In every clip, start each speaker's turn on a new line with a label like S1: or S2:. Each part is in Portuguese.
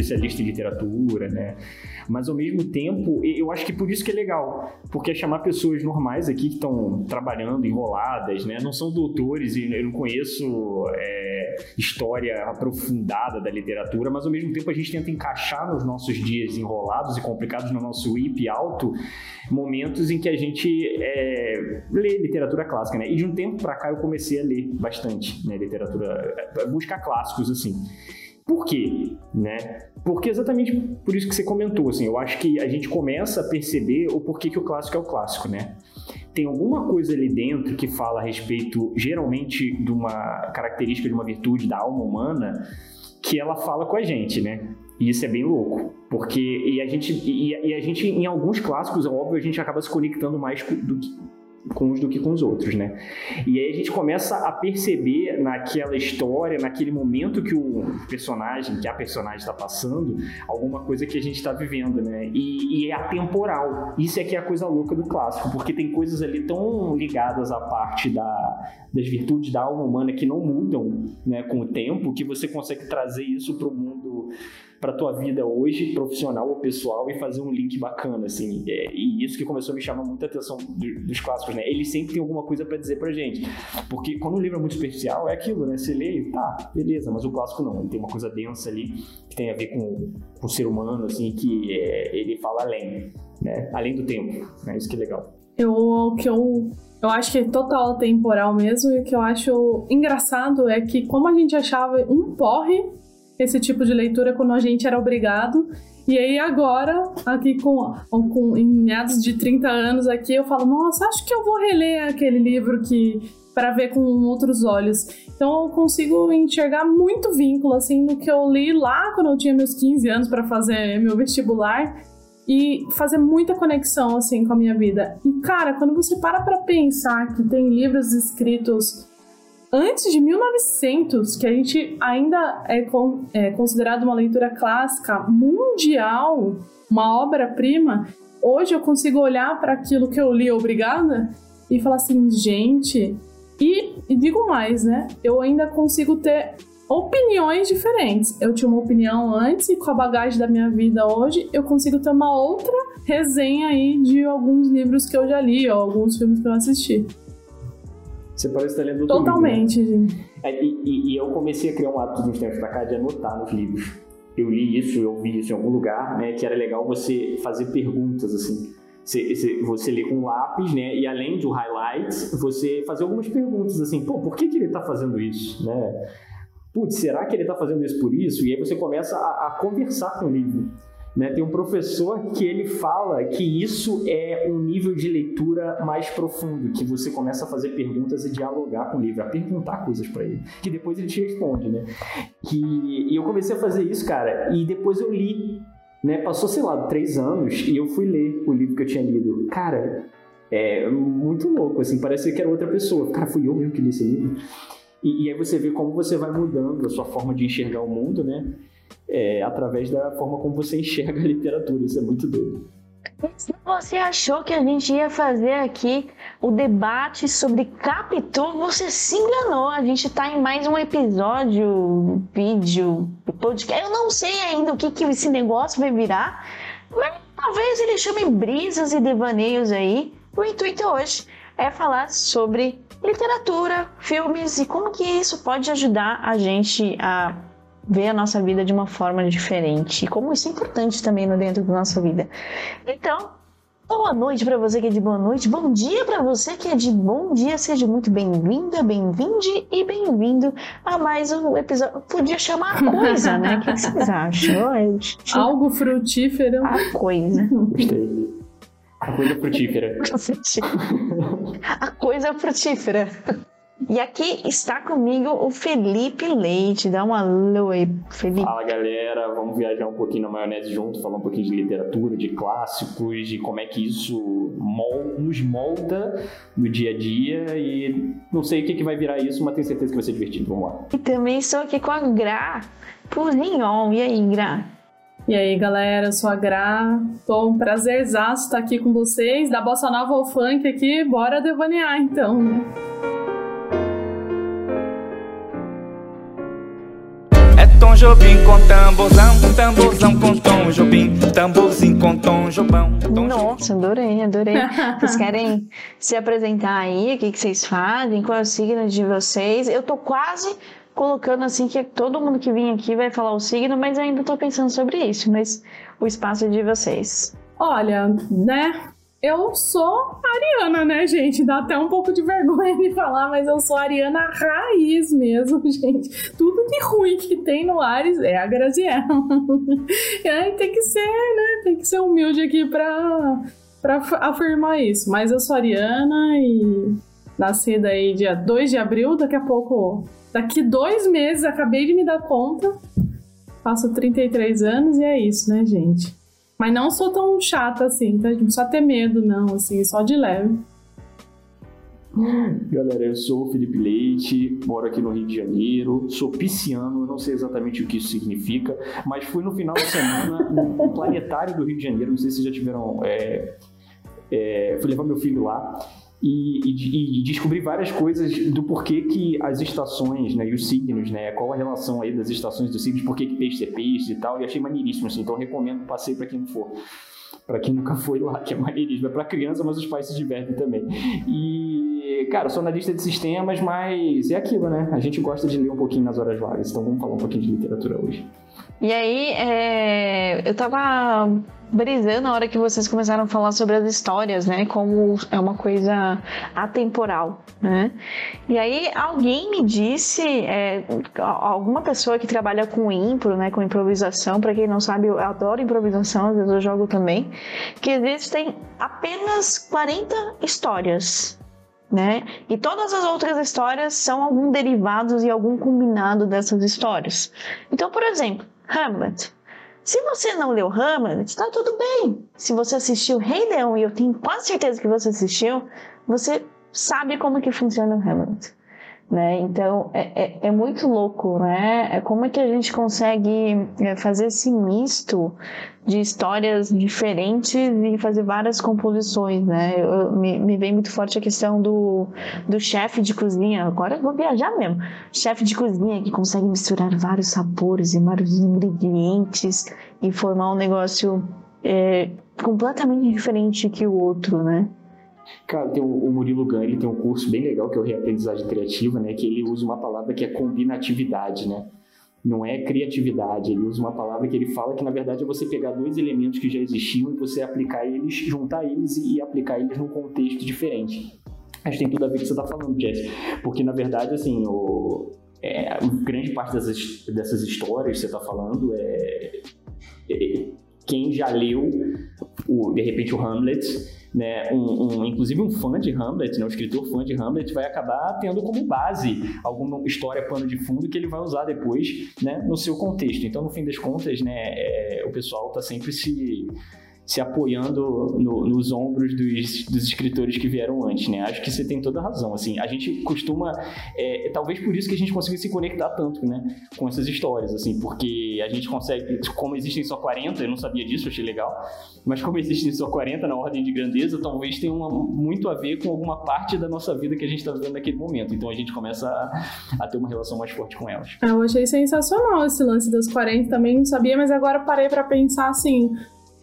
S1: especialista em literatura, né? Mas ao mesmo tempo, eu acho que por isso que é legal, porque é chamar pessoas normais aqui que estão trabalhando, enroladas, né? Não são doutores e eu não conheço é, história aprofundada da literatura, mas ao mesmo tempo a gente tenta encaixar nos nossos dias enrolados e complicados no nosso IP alto momentos em que a gente é, lê literatura clássica, né? E de um tempo para cá eu comecei a ler bastante, né? Literatura, buscar clássicos assim. Por quê? Né? Porque exatamente por isso que você comentou, assim, eu acho que a gente começa a perceber o porquê que o clássico é o clássico, né? Tem alguma coisa ali dentro que fala a respeito, geralmente, de uma característica, de uma virtude da alma humana, que ela fala com a gente, né? E isso é bem louco, porque e a gente e, a gente em alguns clássicos, é óbvio, a gente acaba se conectando mais do que com uns do que com os outros, né? E aí a gente começa a perceber naquela história, naquele momento que o personagem, que a personagem está passando, alguma coisa que a gente está vivendo, né? E, e, é atemporal. Isso é que é a coisa louca do clássico, porque tem coisas ali tão ligadas à parte da, das virtudes da alma humana que não mudam, né, com o tempo, que você consegue trazer isso para o mundo para tua vida hoje, profissional ou pessoal, e fazer um link bacana, assim. É, e isso que começou a me chamar muita atenção do, dos clássicos, né? Eles sempre têm alguma coisa para dizer pra gente. Porque quando um livro é muito superficial, é aquilo, né? Você lê, tá, beleza, mas o clássico não. Ele tem uma coisa densa ali que tem a ver com, com o ser humano, assim, que é, ele fala além, né? Além do tempo, né? Isso que é legal.
S2: Eu, que eu eu acho que é total temporal mesmo, e o que eu acho engraçado é que como a gente achava um porre esse tipo de leitura quando a gente era obrigado. E aí agora, aqui com, com em meados de 30 anos aqui, eu falo, nossa, acho que eu vou reler aquele livro que para ver com outros olhos. Então eu consigo enxergar muito vínculo assim no que eu li lá quando eu tinha meus 15 anos para fazer meu vestibular e fazer muita conexão assim com a minha vida. E cara, quando você para para pensar que tem livros escritos antes de 1900, que a gente ainda é, con é considerado uma leitura clássica mundial, uma obra-prima, hoje eu consigo olhar para aquilo que eu li obrigada e falar assim, gente. E, e digo mais, né? Eu ainda consigo ter opiniões diferentes. Eu tinha uma opinião antes e com a bagagem da minha vida hoje, eu consigo ter uma outra resenha aí de alguns livros que eu já li ou alguns filmes que eu assisti.
S1: Você parece estar lendo
S2: Totalmente,
S1: livro, né? É, e, e, e, eu comecei a criar um hábito uns tempos pra cá de anotar nos livros. Eu li isso, eu vi isso em algum lugar, né? Que era legal você fazer perguntas, assim. Você, você, você lê com lápis, né? E além do highlights, você fazer algumas perguntas, assim. Pô, por que, que ele está fazendo isso, né? Putz, será que ele está fazendo isso por isso? E aí você começa a, a conversar com o livro. Né? Tem um professor que ele fala que isso é um nível de leitura mais profundo, que você começa a fazer perguntas e dialogar com o livro, a perguntar coisas para ele, que depois ele te responde, né? Que e eu comecei a fazer isso, cara, e depois eu li, né? Passou sei lá três anos e eu fui ler o livro que eu tinha lido, cara. É muito louco, assim, parece que era outra pessoa. Cara, fui eu mesmo que li esse livro. E, e aí você vê como você vai mudando a sua forma de enxergar o mundo, né? É, através da forma como você enxerga a literatura. Isso é muito doido.
S3: Você achou que a gente ia fazer aqui o debate sobre Capitu? Você se enganou. A gente está em mais um episódio, vídeo, podcast. Eu não sei ainda o que, que esse negócio vai virar, mas talvez ele chame brisas e devaneios aí. O intuito hoje é falar sobre literatura, filmes e como que isso pode ajudar a gente a ver a nossa vida de uma forma diferente. E como isso é importante também no dentro da nossa vida. Então, boa noite para você que é de boa noite, bom dia para você que é de bom dia, seja muito bem-vinda, bem-vinde e bem-vindo a mais um episódio. Podia chamar a coisa, né? O que vocês acham?
S2: Algo frutífero.
S3: A coisa.
S1: Gostei. A coisa frutífera.
S3: a coisa frutífera. E aqui está comigo o Felipe Leite. Dá um alô aí, Felipe.
S1: Fala galera, vamos viajar um pouquinho na maionese junto, falar um pouquinho de literatura, de clássicos, de como é que isso nos molda no dia a dia. E não sei o que, que vai virar isso, mas tenho certeza que vai ser divertido. Vamos lá.
S3: E também estou aqui com a Gra Purinhon. E aí, Gra?
S2: E aí, galera, eu sou a Gra. Tô um prazerzaço estar aqui com vocês. Da Bossa Nova ao Funk aqui, bora devanear então, né?
S4: Tom Jobim com tamborzão, tamborzão com Tom Jobim, tamborzinho com Tom Jobão.
S3: Nossa, adorei, adorei. Vocês querem se apresentar aí? O que, que vocês fazem? Qual é o signo de vocês? Eu tô quase colocando assim que todo mundo que vem aqui vai falar o signo, mas ainda tô pensando sobre isso. Mas o espaço é de vocês.
S2: Olha, né? Eu sou ariana, né, gente? Dá até um pouco de vergonha de falar, mas eu sou ariana raiz mesmo, gente. Tudo de ruim que tem no Ares é a Graziella. e aí tem que ser, né? Tem que ser humilde aqui pra, pra afirmar isso. Mas eu sou ariana e nascida aí dia 2 de abril, daqui a pouco. Daqui dois meses, acabei de me dar conta. Faço 33 anos e é isso, né, gente? Mas não sou tão chata assim, tá? Não precisa ter medo, não, assim, só de leve.
S1: Galera, eu sou o Felipe Leite, moro aqui no Rio de Janeiro, sou pisciano, não sei exatamente o que isso significa, mas fui no final de semana no planetário do Rio de Janeiro, não sei se vocês já tiveram. É, é, fui levar meu filho lá e, e, e, descobri várias coisas do porquê que as estações, né, e os signos, né, qual a relação aí das estações dos signos, por que peixe é peixe e tal, e achei maneiríssimo, assim, então recomendo passeio para quem não for. Para quem nunca foi lá, que é maneiríssimo. É para criança, mas os pais se divertem também. E, cara, sou analista de sistemas, mas é aquilo, né? A gente gosta de ler um pouquinho nas horas vagas, então vamos falar um pouquinho de literatura hoje.
S3: E aí, é, eu tava brisando na hora que vocês começaram a falar sobre as histórias, né? Como é uma coisa atemporal, né? E aí, alguém me disse, é, alguma pessoa que trabalha com impro, né? Com improvisação, para quem não sabe, eu adoro improvisação, às vezes eu jogo também, que existem apenas 40 histórias né? E todas as outras histórias são algum derivados e algum combinado dessas histórias. Então, por exemplo, Hamlet. Se você não leu Hamlet, está tudo bem. Se você assistiu Rei Leão, e eu tenho quase certeza que você assistiu, você sabe como que funciona o Hamlet. Né? Então é, é, é, muito louco, né? É como é que a gente consegue é, fazer esse misto de histórias diferentes e fazer várias composições, né? Eu, me, me vem muito forte a questão do, do chefe de cozinha. Agora eu vou viajar mesmo. Chefe de cozinha que consegue misturar vários sabores e vários ingredientes e formar um negócio é, completamente diferente que o outro, né?
S1: Cara, tem o, Murilo Gun, ele tem um curso bem legal que é o Reaprendizagem Criativa, né? Que ele usa uma palavra que é combinatividade, né? Não é criatividade, ele usa uma palavra que ele fala que na verdade é você pegar dois elementos que já existiam e você aplicar eles, juntar eles e aplicar eles num contexto diferente. Acho que tem tudo a ver com o que você está falando, Jess. Porque na verdade, assim, o, é, grande parte dessas, dessas histórias que você está falando é, é, quem já leu o, de repente o Hamlet né, um, um, inclusive um fã de Hamlet, né, um escritor fã de Hamlet, vai acabar tendo como base alguma história pano de fundo que ele vai usar depois né, no seu contexto. Então, no fim das contas, né, é, o pessoal está sempre se se apoiando no, nos ombros dos, dos, escritores que vieram antes, né? Acho que você tem toda a razão, assim. A gente costuma, é, é, talvez por isso que a gente consiga se conectar tanto, né? Com essas histórias, assim, porque a gente consegue, como existem só 40, eu não sabia disso, achei legal, mas como existem só 40 na ordem de grandeza, talvez tenha uma, muito a ver com alguma parte da nossa vida que a gente está vivendo naquele momento. Então a gente começa a, a, ter uma relação mais forte com elas.
S2: Eu achei sensacional esse lance das 40 também, não sabia, mas agora parei para pensar assim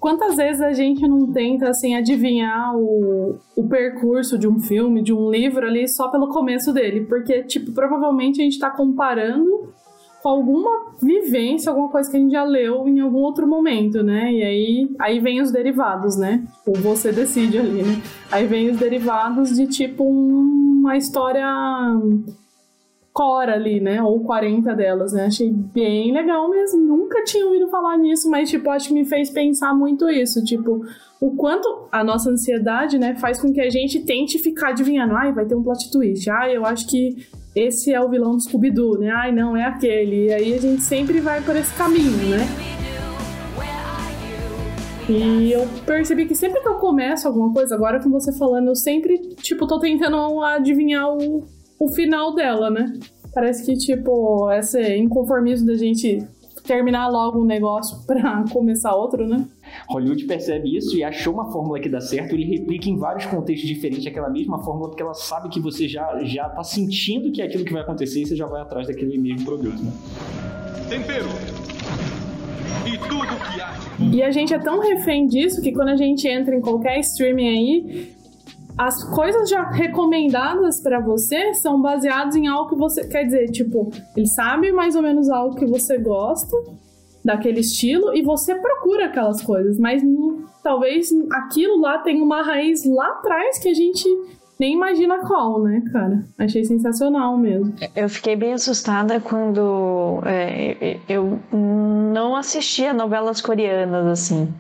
S2: quantas vezes a gente não tenta assim adivinhar o, o percurso de um filme, de um livro ali só pelo começo dele, porque tipo provavelmente a gente está comparando com alguma vivência, alguma coisa que a gente já leu em algum outro momento, né? E aí, aí vem os derivados, né? Ou você decide ali, né? Aí vem os derivados de tipo uma história Cora ali, né? Ou 40 delas, né? Achei bem legal mesmo. Nunca tinha ouvido falar nisso, mas, tipo, acho que me fez pensar muito isso. Tipo, o quanto a nossa ansiedade, né, faz com que a gente tente ficar adivinhando. Ai, vai ter um plot twist. Ai, eu acho que esse é o vilão do Scooby-Doo, né? Ai, não, é aquele. E aí a gente sempre vai por esse caminho, né? E eu percebi que sempre que eu começo alguma coisa, agora com você falando, eu sempre, tipo, tô tentando adivinhar o, o final dela, né? Parece que, tipo, esse inconformismo da gente terminar logo um negócio para começar outro, né?
S1: Hollywood percebe isso e achou uma fórmula que dá certo, ele replica em vários contextos diferentes aquela mesma fórmula, porque ela sabe que você já, já tá sentindo que é aquilo que vai acontecer e você já vai atrás daquele mesmo produto, né?
S5: tempero e tudo que há
S2: E a gente é tão refém disso que quando a gente entra em qualquer streaming aí, as coisas já recomendadas pra você são baseadas em algo que você quer dizer, tipo, ele sabe mais ou menos algo que você gosta daquele estilo e você procura aquelas coisas, mas talvez aquilo lá tenha uma raiz lá atrás que a gente nem imagina qual, né, cara? Achei sensacional mesmo.
S3: Eu fiquei bem assustada quando é, eu não assistia novelas coreanas assim.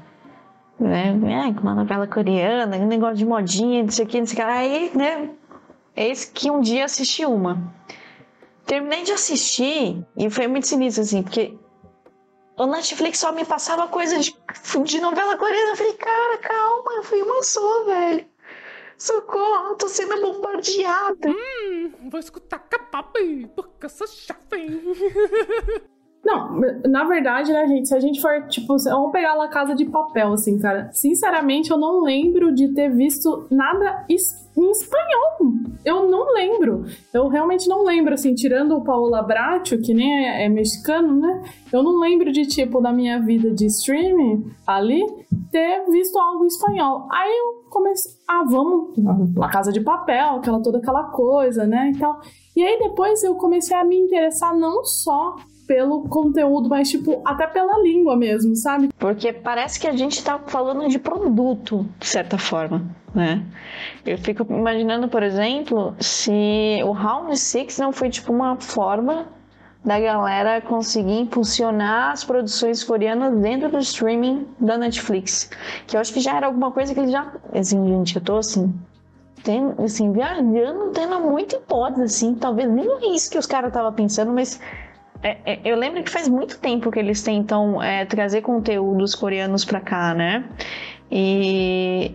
S3: Né? É, uma novela coreana, um negócio de modinha, não sei o que, não sei o que. Aí, né? Eis que um dia assisti uma. Terminei de assistir e foi muito sinistro, assim, porque o Netflix só me passava coisa de, de novela coreana. Eu falei, cara, calma, eu fui uma só, velho. Socorro, tô sendo bombardeada.
S6: Vou escutar K-pop, porque eu sou jovem.
S2: Não, na verdade, né, gente, se a gente for, tipo, vamos pegar La Casa de Papel, assim, cara. Sinceramente, eu não lembro de ter visto nada em espanhol. Eu não lembro. Eu realmente não lembro, assim, tirando o Paola Bracho, que nem é, é mexicano, né? Eu não lembro de, tipo, da minha vida de streaming ali, ter visto algo em espanhol. Aí eu comecei, ah, vamos, La Casa de Papel, aquela, toda aquela coisa, né, e tal. E aí depois eu comecei a me interessar não só pelo conteúdo, mas tipo, até pela língua mesmo, sabe?
S3: Porque parece que a gente tá falando de produto, de certa forma, né? Eu fico imaginando, por exemplo, se o Round Six não foi tipo uma forma da galera conseguir impulsionar as produções coreanas dentro do streaming da Netflix. Que eu acho que já era alguma coisa que eles já. Assim, gente, eu tô assim. Tem, assim, viajando, tendo muita hipótese, assim. Talvez nem é isso que os caras estavam pensando, mas é, é, eu lembro que faz muito tempo que eles tentam é, trazer conteúdos coreanos pra cá, né? E,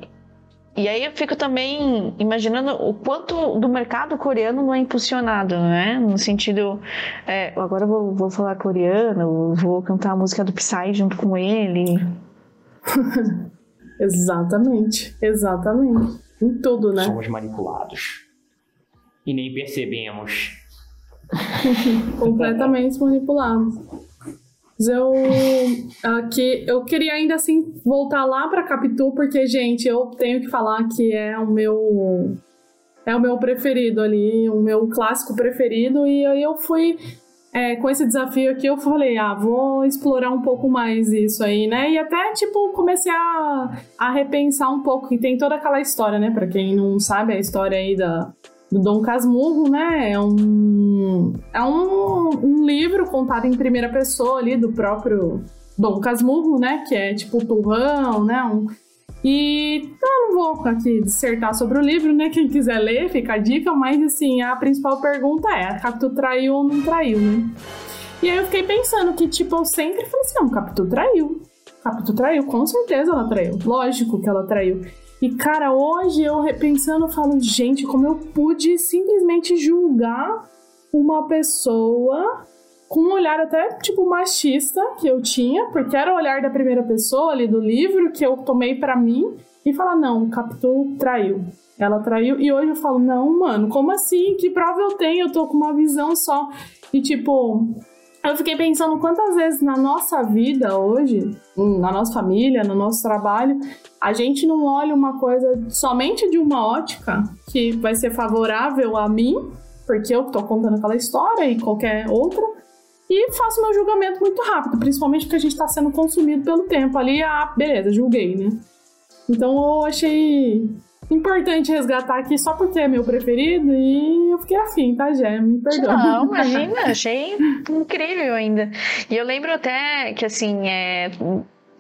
S3: e aí eu fico também imaginando o quanto do mercado coreano não é impulsionado, né? No sentido, é, agora eu vou, vou falar coreano, vou cantar a música do Psy junto com ele.
S2: Exatamente, exatamente. Em tudo, né?
S1: Somos manipulados. E nem percebemos.
S2: completamente manipulados. Mas Eu aqui eu queria ainda assim voltar lá para Capitu porque gente, eu tenho que falar que é o meu é o meu preferido ali, o meu clássico preferido e aí eu fui é, com esse desafio aqui eu falei, ah, vou explorar um pouco mais isso aí, né? E até, tipo, comecei a, a repensar um pouco, que tem toda aquela história, né? Pra quem não sabe, a história aí da, do Dom Casmurro, né? É um, é um, um livro contado em primeira pessoa ali do próprio Dom Casmurro, né? Que é tipo o turrão, né? Um, e eu não vou aqui dissertar sobre o livro, né? Quem quiser ler, fica a dica, mas assim, a principal pergunta é: a Capitu traiu ou não traiu, né? E aí eu fiquei pensando que, tipo, eu sempre falei assim: não, Capitu traiu. Capitu traiu, com certeza ela traiu. Lógico que ela traiu. E, cara, hoje eu repensando, eu falo, gente, como eu pude simplesmente julgar uma pessoa com um olhar até, tipo, machista que eu tinha, porque era o olhar da primeira pessoa ali do livro que eu tomei pra mim, e falar, não, Capitu traiu. Ela traiu, e hoje eu falo, não, mano, como assim? Que prova eu tenho? Eu tô com uma visão só. E, tipo, eu fiquei pensando quantas vezes na nossa vida hoje, na nossa família, no nosso trabalho, a gente não olha uma coisa somente de uma ótica que vai ser favorável a mim, porque eu tô contando aquela história e qualquer outra, e faço meu julgamento muito rápido, principalmente porque a gente tá sendo consumido pelo tempo ali, ah, beleza, julguei, né? Então eu achei importante resgatar aqui só porque é meu preferido e eu fiquei afim, tá, Gé? Me perdoa.
S3: Não, imagina, achei incrível ainda. E eu lembro até que, assim, é,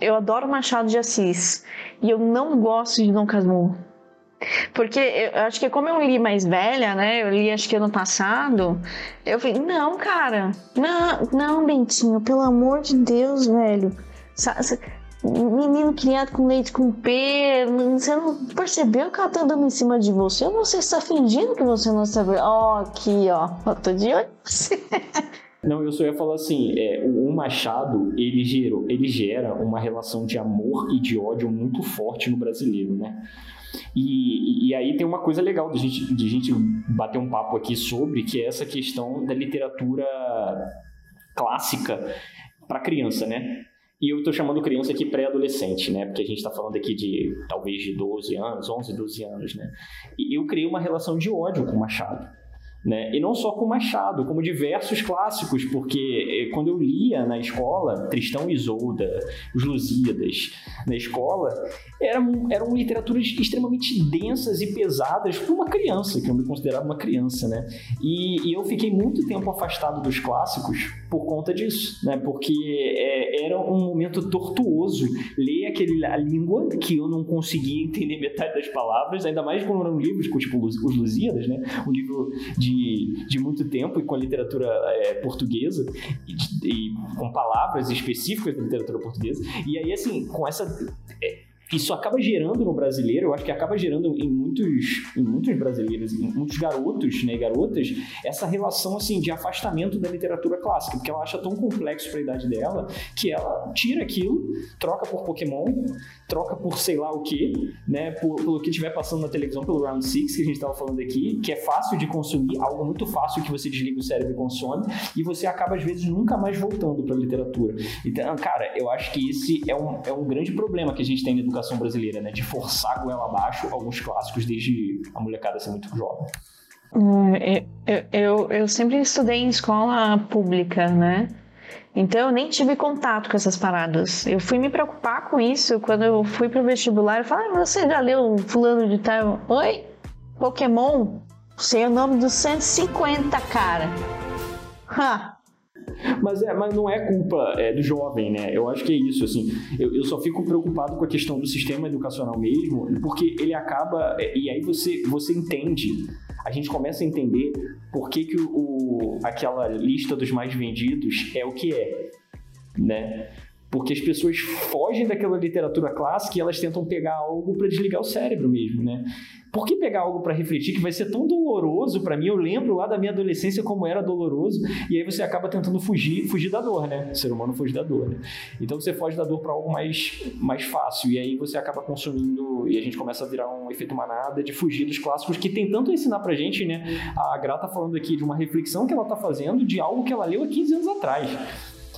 S3: eu adoro Machado de Assis e eu não gosto de Dom Casmurro. Porque eu acho que como eu li mais velha, né? Eu li acho que ano passado. Eu falei, não, cara. Não, não, Bentinho, pelo amor de Deus, velho. Menino criado com leite com pera, você não percebeu que ela tá dando em cima de você? Ou você está fingindo que você não vendo? Ó, aqui, ó. Eu tô de olho você.
S1: Não, eu só ia falar assim, é, o Machado, ele, gerou, ele gera uma relação de amor e de ódio muito forte no brasileiro, né? E, e aí tem uma coisa legal de gente, de gente bater um papo aqui sobre, que é essa questão da literatura clássica para criança, né? E eu estou chamando criança aqui pré-adolescente, né? Porque a gente está falando aqui de talvez de 12 anos, 11, 12 anos, né? E eu criei uma relação de ódio com o Machado. Né? E não só com Machado, como diversos clássicos, porque eh, quando eu lia na escola Tristão e Isolda, Os Lusíadas, na escola, eram, eram literaturas extremamente densas e pesadas para uma criança, que eu me considerava uma criança, né? E, e, eu fiquei muito tempo afastado dos clássicos por conta disso, né? Porque é, era um momento tortuoso ler aquele, a língua que eu não conseguia entender metade das palavras, ainda mais quando eram livros tipo Os Lusíadas, né? Um livro de de, de muito tempo e com a literatura é, portuguesa e, e, com palavras específicas da literatura portuguesa. E aí, assim, com essa. É, isso acaba gerando no brasileiro, eu acho que acaba gerando em muitos, em muitos brasileiros, em muitos garotos né, garotas, essa relação assim de afastamento da literatura clássica, porque ela acha tão complexo para a idade dela que ela tira aquilo, troca por Pokémon, troca por sei lá o que, né, por, pelo que estiver passando na televisão, pelo Round 6 que a gente estava falando aqui, que é fácil de consumir, algo muito fácil que você desliga o cérebro e consome, e você acaba às vezes nunca mais voltando para a literatura. Então, cara, eu acho que esse é um, é um grande problema que a gente tem na educação brasileira, né? De forçar goela abaixo alguns clássicos desde a molecada ser muito jovem.
S3: Eu, eu, eu sempre estudei em escola pública, né? Então eu nem tive contato com essas paradas. Eu fui me preocupar com isso quando eu fui pro vestibular. Eu falei, ah, você já leu fulano de tal? Oi? Pokémon? Sei o nome dos 150, cara. Ha!
S1: Mas, é, mas não é culpa é, do jovem, né? Eu acho que é isso, assim. Eu, eu só fico preocupado com a questão do sistema educacional mesmo, porque ele acaba. É, e aí você, você entende a gente começa a entender por que, que o, o, aquela lista dos mais vendidos é o que é, né? Porque as pessoas fogem daquela literatura clássica e elas tentam pegar algo para desligar o cérebro mesmo, né? Por que pegar algo para refletir que vai ser tão doloroso para mim? Eu lembro lá da minha adolescência como era doloroso, e aí você acaba tentando fugir, fugir da dor, né? O ser humano foge da dor, né? Então você foge da dor para algo mais, mais fácil, e aí você acaba consumindo, e a gente começa a virar um efeito manada de fugir dos clássicos que tem tanto a ensinar pra gente, né? A Gra tá falando aqui de uma reflexão que ela tá fazendo de algo que ela leu há 15 anos atrás.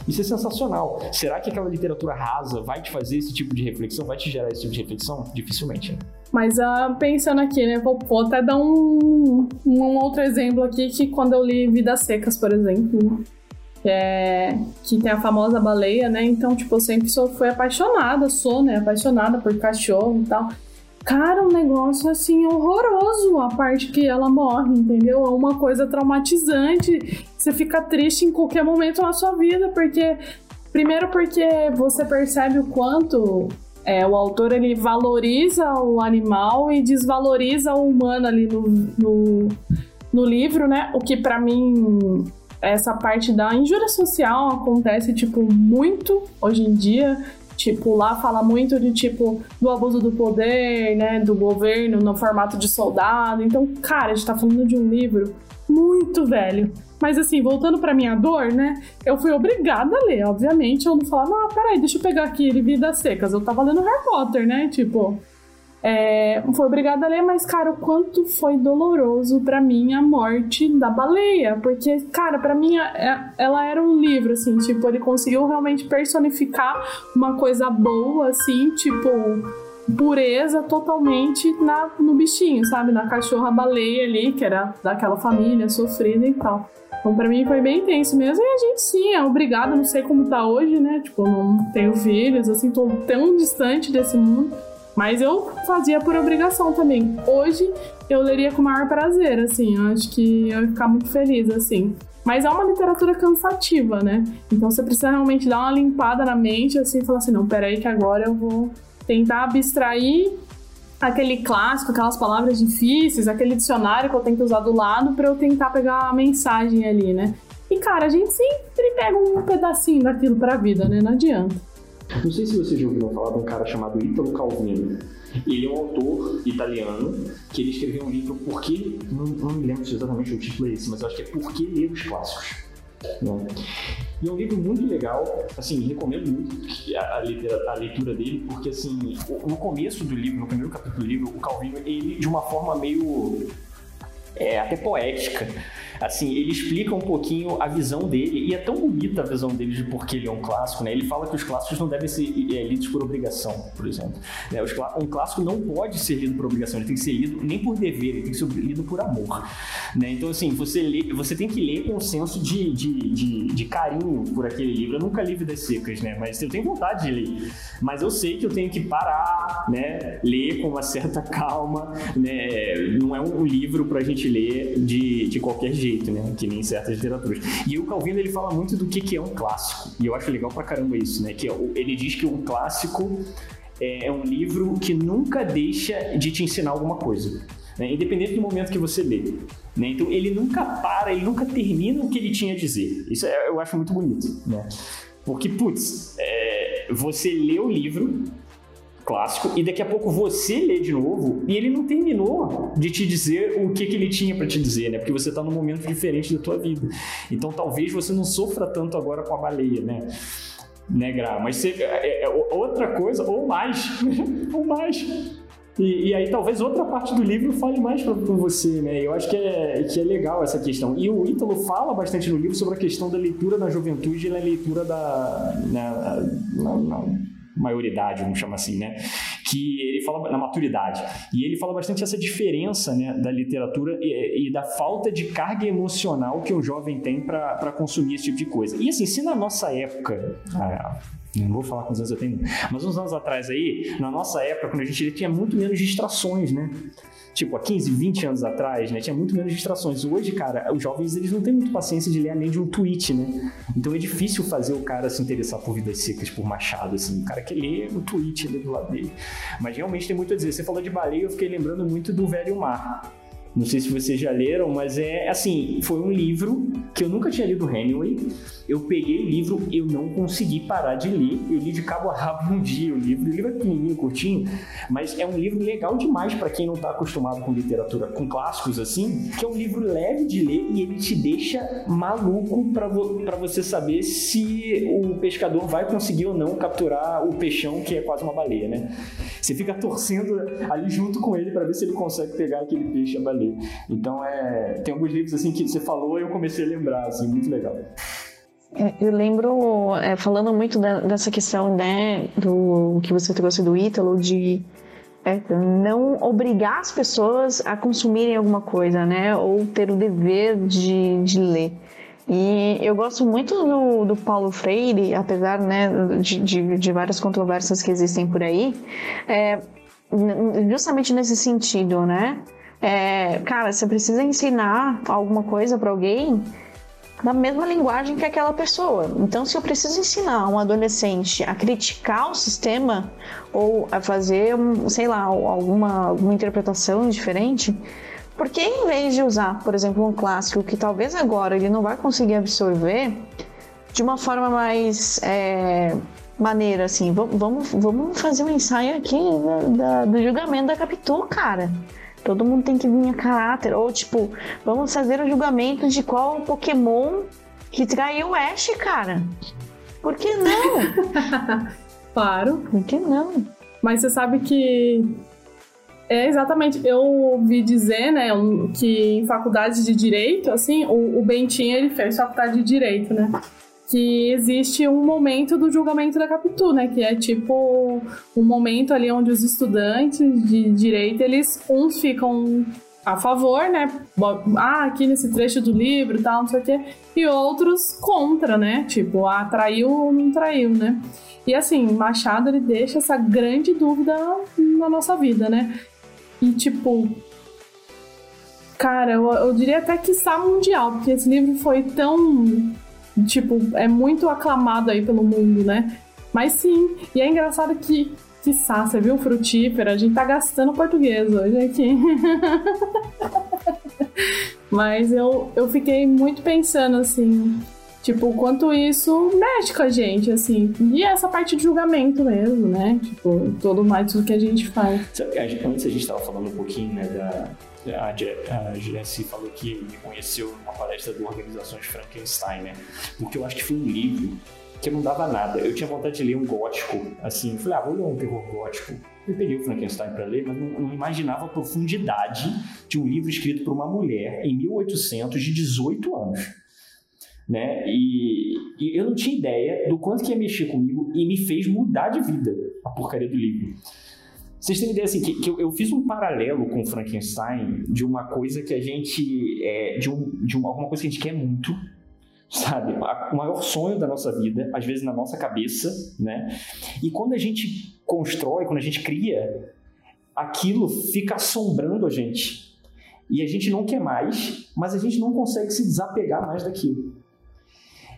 S1: Isso é sensacional. Será que aquela literatura rasa vai te fazer esse tipo de reflexão? Vai te gerar esse tipo de reflexão? Dificilmente. Né?
S2: Mas uh, pensando aqui, né? Vou, vou até dar um, um, outro exemplo aqui que quando eu li Vidas Secas, por exemplo, que, é, que tem a famosa baleia, né? Então, tipo, eu sempre sou, fui apaixonada, sou, né? Apaixonada por cachorro e tal. Cara, um negócio assim horroroso a parte que ela morre, entendeu? É uma coisa traumatizante. Você fica triste em qualquer momento na sua vida, porque primeiro porque você percebe o quanto é, o autor ele valoriza o animal e desvaloriza o humano ali no, no, no livro, né? O que para mim essa parte da injúria social acontece tipo muito hoje em dia Tipo, lá fala muito de tipo do abuso do poder, né, do governo no formato de soldado. Então, cara, a gente tá falando de um livro muito velho. Mas assim, voltando pra minha dor, né? Eu fui obrigada a ler, obviamente. Eu não falava, não, peraí, deixa eu pegar aqui ele Vidas Secas. Eu tava lendo Harry Potter, né? Tipo, é, foi obrigada a ler, mas, cara, o quanto foi doloroso para mim a morte da baleia. Porque, cara, para mim é, ela era um livro, assim, tipo, ele conseguiu realmente personificar uma coisa boa, assim, tipo, pureza totalmente na, no bichinho, sabe? Na cachorra baleia ali, que era daquela família sofrida e tal. Então, pra mim foi bem intenso mesmo. E a gente sim é obrigada, não sei como tá hoje, né? Tipo, não tenho filhos, assim, tô tão distante desse mundo. Mas eu fazia por obrigação também. Hoje eu leria com o maior prazer, assim. Eu acho que eu ia ficar muito feliz, assim. Mas é uma literatura cansativa, né? Então você precisa realmente dar uma limpada na mente, assim, e falar assim: não, peraí, que agora eu vou tentar abstrair aquele clássico, aquelas palavras difíceis, aquele dicionário que eu tenho que usar do lado para eu tentar pegar a mensagem ali, né? E cara, a gente sempre pega um pedacinho daquilo pra vida, né? Não adianta.
S1: Não sei se você já ouviu falar de um cara chamado Italo Calvino. Ele é um autor italiano que ele escreveu um livro Porque, não, não me lembro exatamente o título é esse, mas eu acho que é Por que ler os clássicos. Né? E é um livro muito legal, assim, recomendo muito a, a, a leitura dele, porque assim, no começo do livro, no primeiro capítulo do livro, o Calvino, ele de uma forma meio é até poética. Assim, ele explica um pouquinho a visão dele, e é tão bonita a visão dele de porque ele é um clássico, né? Ele fala que os clássicos não devem ser é, lidos por obrigação, por exemplo. Né? Um clássico não pode ser lido por obrigação, ele tem que ser lido nem por dever, ele tem que ser lido por amor. Né? Então, assim, você, lê, você tem que ler com um senso de, de, de, de carinho por aquele livro. Eu nunca li Vidas Secas, né? Mas eu tenho vontade de ler. Mas eu sei que eu tenho que parar, né? Ler com uma certa calma, né? Não é um livro pra gente ler de, de qualquer jeito, né? Que nem certas literaturas. E o Calvino, ele fala muito do que, que é um clássico. E eu acho legal pra caramba isso, né? Que é ele diz que um clássico é é um livro que nunca deixa de te ensinar alguma coisa. né? Independente do momento que você lê. né? Então ele nunca para, ele nunca termina o que ele tinha a dizer. Isso é- eu acho muito bonito. Né? Porque, putz, é, você lê o livro clássico e daqui a pouco você lê de novo e ele não terminou de te dizer o que, que ele tinha pra te dizer, né? Porque você tá num momento diferente da tua vida. Então talvez você não sofra tanto agora com a baleia, né? Né, Gra? Mas você, é, é outra coisa, ou mais, ou mais. E, e aí talvez outra parte do livro fale mais com você, né? Eu acho que é, que é legal essa questão. E o Ítalo fala bastante no livro sobre a questão da leitura na juventude e na leitura da... Na, na, na maioridade, vamos chamar assim, né? Que ele fala na maturidade. E ele fala bastante essa diferença, né, da literatura e, e da falta de carga emocional que o jovem tem para consumir esse tipo de coisa. E assim, se na nossa época, ah, não vou falar quantos anos eu tenho, mas uns anos atrás aí, na nossa época, quando a gente tinha muito menos distrações, né? Tipo, há 15, 20 anos atrás, né? Tinha muito menos distrações. Hoje, cara, os jovens, eles não têm muito paciência de ler além de um tweet, né? Então é difícil fazer o cara se interessar por Vidas Secas, por Machado, assim. O cara quer ler o tweet ali do lado dele. Mas realmente tem muito a dizer. Você falou de baleia, eu fiquei lembrando muito do Velho Mar. Não sei se vocês já leram, mas é assim, foi um livro que eu nunca tinha lido Hemingway. Eu peguei o livro, eu não consegui parar de ler. Eu li de cabo a rabo um dia o livro. O livro é pequenininho, curtinho, mas é um livro legal demais para quem não está acostumado com literatura, com clássicos assim, que é um livro leve de ler e ele te deixa maluco para vo você saber se o pescador vai conseguir ou não capturar o peixão que é quase uma baleia, né? Você fica torcendo ali junto com ele para ver se ele consegue pegar aquele peixe a baleia. Então é, tem alguns livros assim que você falou e eu comecei a lembrar, assim, muito legal.
S3: É, Eu lembro, é, falando muito da- dessa questão, né, do que você trouxe do Ítalo, de é, não obrigar as pessoas a consumirem alguma coisa, né, ou ter o dever de, de ler. E eu gosto muito do, do Paulo Freire, apesar né, de, de, de várias controvérsias que existem por aí, é, justamente nesse sentido, né? É, cara, você precisa ensinar alguma coisa para alguém na mesma linguagem que aquela pessoa. Então, se eu preciso ensinar um adolescente a criticar o sistema ou a fazer, sei lá, alguma, alguma interpretação diferente, por que em vez de usar, por exemplo, um clássico que talvez agora ele não vai conseguir absorver de uma forma mais é, maneira, assim, vamos, vamos, fazer um ensaio aqui da- do julgamento da Capitu, cara. Todo mundo tem que vir a caráter. Ou, tipo, vamos fazer o julgamento de qual Pokémon que traiu o Ash, cara. Por que não?
S2: Claro.
S3: Por que não?
S2: Mas você sabe que. É exatamente. Eu ouvi dizer, né, que em faculdades de direito, assim, o, o Bentinho ele fez faculdade de direito, né? Que existe um momento do julgamento da Capitu, né? Que é tipo um momento ali onde os estudantes de direito, eles uns ficam a favor, né? Ah, aqui nesse trecho do livro e tal, não sei o quê. E outros contra, né? Tipo, ah, traiu ou não traiu, né? E assim, Machado ele deixa essa grande dúvida na nossa vida, né? E tipo. Cara, eu, eu diria até que está mundial, porque esse livro foi tão. Tipo, é muito aclamado aí pelo mundo, né? Mas sim, e é engraçado que. Que você viu? Frutífera, a gente tá gastando português hoje aqui. Mas eu, eu fiquei muito pensando assim, Tipo, quanto isso mexe com a gente, assim. E essa parte de julgamento mesmo, né? Tipo, todo mais do que a gente faz.
S1: Antes a gente estava falando um pouquinho, né, da. A, Je- a Jessie falou que me conheceu numa palestra do Organizações Frankenstein, né? Porque eu acho que foi um livro que não dava nada. Eu tinha vontade de ler um gótico, assim. Falei, ah, vou ler um terror gótico. Eu peguei o Frankenstein para ler, mas não, não, imaginava a profundidade de um livro escrito por uma mulher em 1800 de 18 anos. Né? E, e eu não tinha ideia do quanto que ia mexer comigo e me fez mudar de vida a porcaria do livro. Vocês têm ideia assim que, que eu, eu, fiz um paralelo com Frankenstein de uma coisa que a gente é, de, um, de uma, alguma coisa que a gente quer muito, sabe? O maior sonho da nossa vida, às vezes na nossa cabeça, né? E quando a gente constrói, quando a gente cria, aquilo fica assombrando a gente. E a gente não quer mais, mas a gente não consegue se desapegar mais daquilo.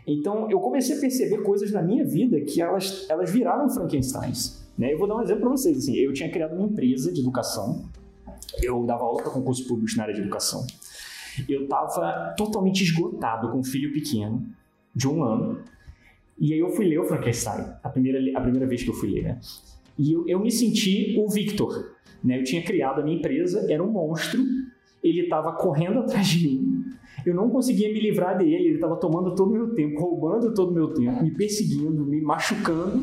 S1: Então eu comecei a perceber coisas na minha vida que elas, elas viraram Frankensteins. Né? Eu vou dar um exemplo para vocês. Assim, eu tinha criado uma empresa de educação, eu dava aula para concurso público na área de educação. Eu estava totalmente esgotado com um filho pequeno, de um ano, e aí eu fui ler o Frankenstein, a primeira, a primeira vez que eu fui ler, né? E eu, eu me senti o Victor, né? Eu tinha criado a minha empresa, era um monstro, ele estava correndo atrás de mim, eu não conseguia me livrar dele, ele estava tomando todo o meu tempo, roubando todo o meu tempo, me perseguindo, me machucando,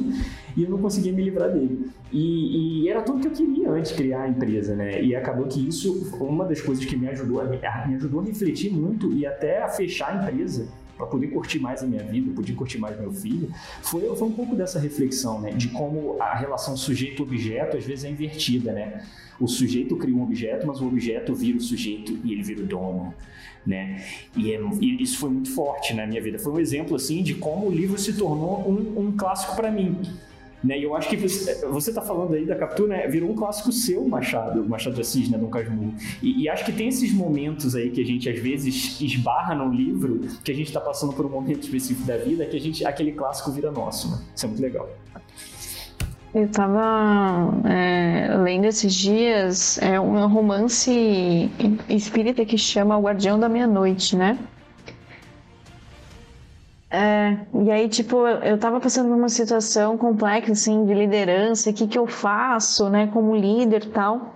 S1: e eu não conseguia me livrar dele. E, e, era tudo que eu queria antes de criar a empresa, né? E acabou que isso, uma das coisas que me ajudou, a, me ajudou a refletir muito e até a fechar a empresa para poder curtir mais a minha vida, poder curtir mais meu filho, foi, foi um pouco dessa reflexão, né? De como a relação sujeito-objeto às vezes é invertida, né? O sujeito cria um objeto, mas o objeto vira o sujeito e ele vira o dono né? E, é, e, isso foi muito forte na minha vida. Foi um exemplo assim de como o livro se tornou um, um clássico para mim. Né? E eu acho que você está falando aí da captura, né? virou um clássico seu, Machado, Machado de Assis, né, Dom Casmurro. E, e, acho que tem esses momentos aí que a gente às vezes esbarra no livro, que a gente está passando por um momento específico da vida, que a gente, aquele clássico vira nosso, né? Isso é muito legal.
S3: Eu tava é, lendo esses dias é, um romance espírita que chama O Guardião da Meia-Noite, né? É, e aí, tipo, eu tava passando por uma situação complexa, assim, de liderança, o que que eu faço, né, como líder e tal.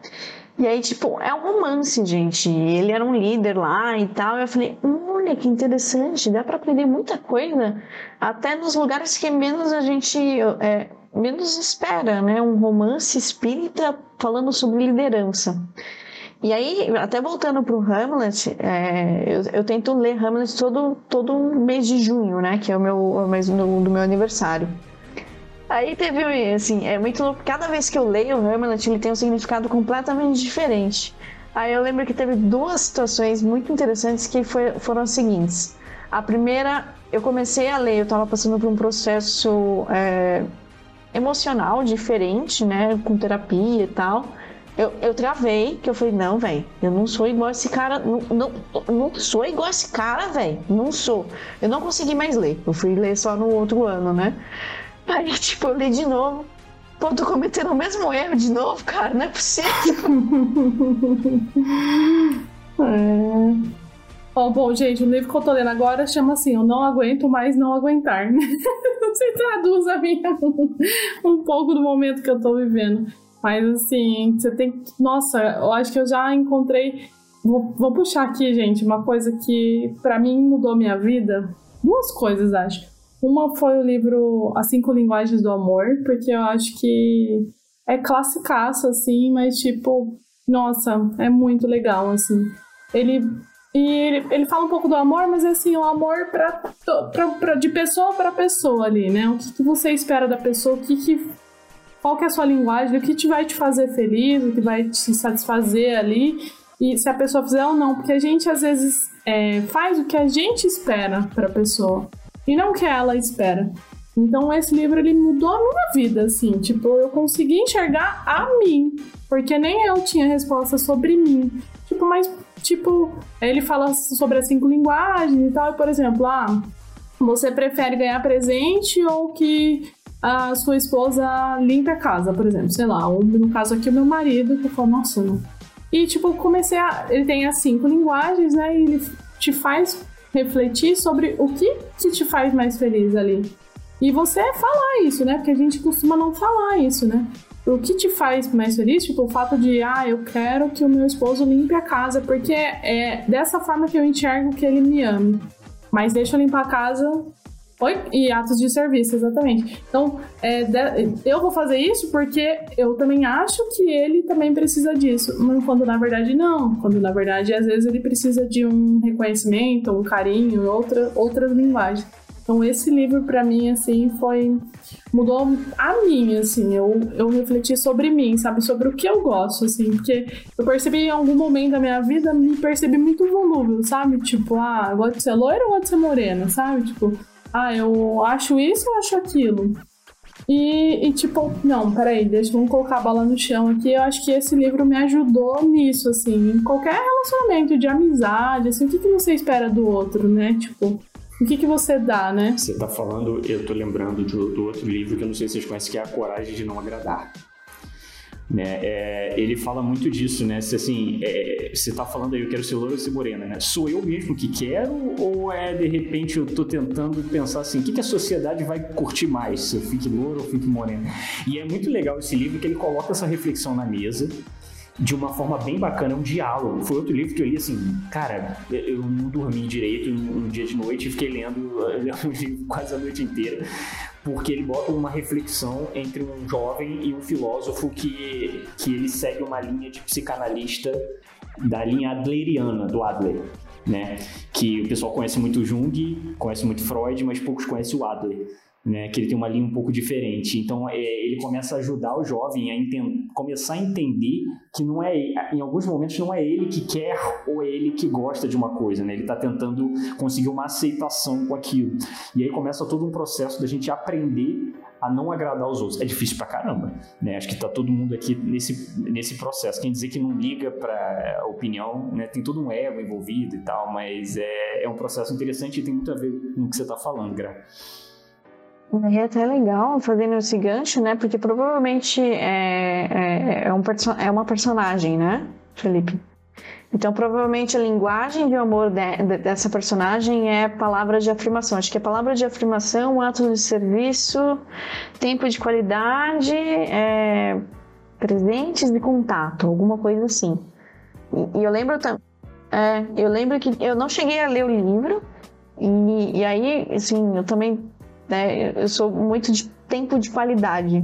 S3: E aí, tipo, é um romance, gente. Ele era um líder lá e tal. E eu falei, olha que interessante, dá para aprender muita coisa, até nos lugares que menos a gente é, menos espera, né? Um romance espírita falando sobre liderança. E aí, até voltando para o Hamlet, é, eu, eu, tento ler Hamlet todo, todo mês de junho, né? Que é o meu, mês do, do meu aniversário. Aí teve, assim, é muito louco. Cada vez que eu leio Hamlet, ele tem um significado completamente diferente. Aí eu lembro que teve duas situações muito interessantes que foi, foram as seguintes. A primeira, eu comecei a ler, eu estava passando por um processo é, emocional diferente, né? Com terapia e tal. Eu, eu travei, que eu falei, não, velho, eu não sou igual esse cara, não, não, não sou igual esse cara, velho, não sou. Eu não consegui mais ler, eu fui ler só no outro ano, né? Aí, tipo, eu li de novo. Pô, tô cometendo o mesmo erro de novo, cara, não é possível.
S2: é... Oh, bom, gente, o livro que eu tô lendo agora chama assim: Eu não aguento mais não aguentar. Você traduz a minha um pouco do momento que eu tô vivendo. Mas assim, você tem. Nossa, eu acho que eu já encontrei. Vou, vou puxar aqui, gente, uma coisa que para mim mudou minha vida. Duas coisas, acho. Uma foi o livro As Cinco Linguagens do Amor, porque eu acho que é classicaço, assim, mas tipo, nossa, é muito legal, assim. Ele e ele, ele fala um pouco do amor, mas é assim, o amor pra, pra, pra de pessoa para pessoa ali, né? O que, que, você espera da pessoa, o que, que qual que é a sua linguagem, o que te vai te fazer feliz, o que vai te satisfazer ali, e se a pessoa fizer ou não, porque a gente às vezes é, faz o que a gente espera pra pessoa e não o que ela espera. Então esse livro ele mudou a minha vida, assim, tipo, eu consegui enxergar a mim, porque nem eu tinha resposta sobre mim. Tipo, mas tipo, ele fala sobre as cinco linguagens e tal, e por exemplo, ah, você prefere ganhar presente ou que a sua esposa limpe a casa, por exemplo, sei lá, ou no caso aqui o meu marido, que falou, nossa, não. E tipo, comecei a. Ele tem as cinco linguagens, né? E ele te faz refletir sobre o que, que te faz mais feliz ali. E você falar isso, né? Porque a gente costuma não falar isso, né? o que te faz mais feliz, tipo, o fato de, ah, eu quero que o meu esposo limpe a casa, porque é dessa forma que eu enxergo que ele me ama. Mas deixa eu limpar a casa E atos de serviço, exatamente. Então, é, de- eu vou fazer isso porque eu também acho que ele também precisa disso. Quando na verdade não. Quando na verdade, às vezes, ele precisa de um reconhecimento, um carinho, outra, outras linguagens. Então, esse livro, pra mim, assim, foi. Mudou a mim, assim. Eu, eu refleti sobre mim, sabe? Sobre o que eu gosto, assim. Porque eu percebi em algum momento da minha vida, me percebi muito volúvel, sabe? Tipo, ah, eu gosto de ser loira ou gosto de ser morena, sabe? Tipo, ah, eu acho isso ou acho aquilo. E, e, tipo, não, peraí, deixa, vamos colocar a bola no chão aqui. Eu acho que esse livro me ajudou nisso, assim, em qualquer relacionamento de amizade, assim, o que, que você espera do outro, né? Tipo, o que, que você dá, né?
S1: Você tá falando, eu tô lembrando de- do outro livro que eu não sei se vocês conhecem, que é A Coragem de Não Agradar. Né? É, ele fala muito disso, né? Se assim, é, você tá falando aí, eu quero ser loira ou ser morena, né? Sou eu mesmo que quero ou é de repente eu tô tentando pensar assim, o que, que a sociedade vai curtir mais? Se eu fique loiro ou fique morena? E é muito legal esse livro que ele coloca essa reflexão na mesa de uma forma bem bacana, um diálogo. Foi outro livro que eu li assim, cara, eu não dormi direito um dia de noite e fiquei lendo, o livro quase a noite inteira, porque ele bota uma reflexão entre um jovem e um filósofo que, que ele segue uma linha de psicanalista da linha adleriana, do Adler. Né? Que o pessoal conhece muito Jung, conhece muito Freud, mas poucos conhecem o Adler né, que ele tem uma linha um pouco diferente. Então, é, ele começa a ajudar o jovem a começar a entender que não é, em alguns momentos não é ele que quer ou é ele que gosta de uma coisa, né? Ele está tentando conseguir uma aceitação com aquilo. E aí começa todo um processo da gente aprender a não agradar os outros. É difícil pra caramba, né? Acho que tá todo mundo aqui nesse, nesse processo. Quem dizer que não liga pra opinião, né? Tem todo um ego envolvido e tal, mas é, é um processo interessante e tem muito a ver com o que você tá falando, Gra.
S3: E é até legal fazendo esse gancho, né? Porque provavelmente é, é, é um é uma personagem, né, Felipe? Então, provavelmente a linguagem de amor de- de- dessa personagem é palavras de afirmação. Acho que é palavra de afirmação, ato de serviço, tempo de qualidade, é, presentes de contato, alguma coisa assim. E, e eu lembro é, eu lembro que eu não cheguei a ler o livro e, e aí, assim, eu também né? Eu sou muito de tempo de qualidade.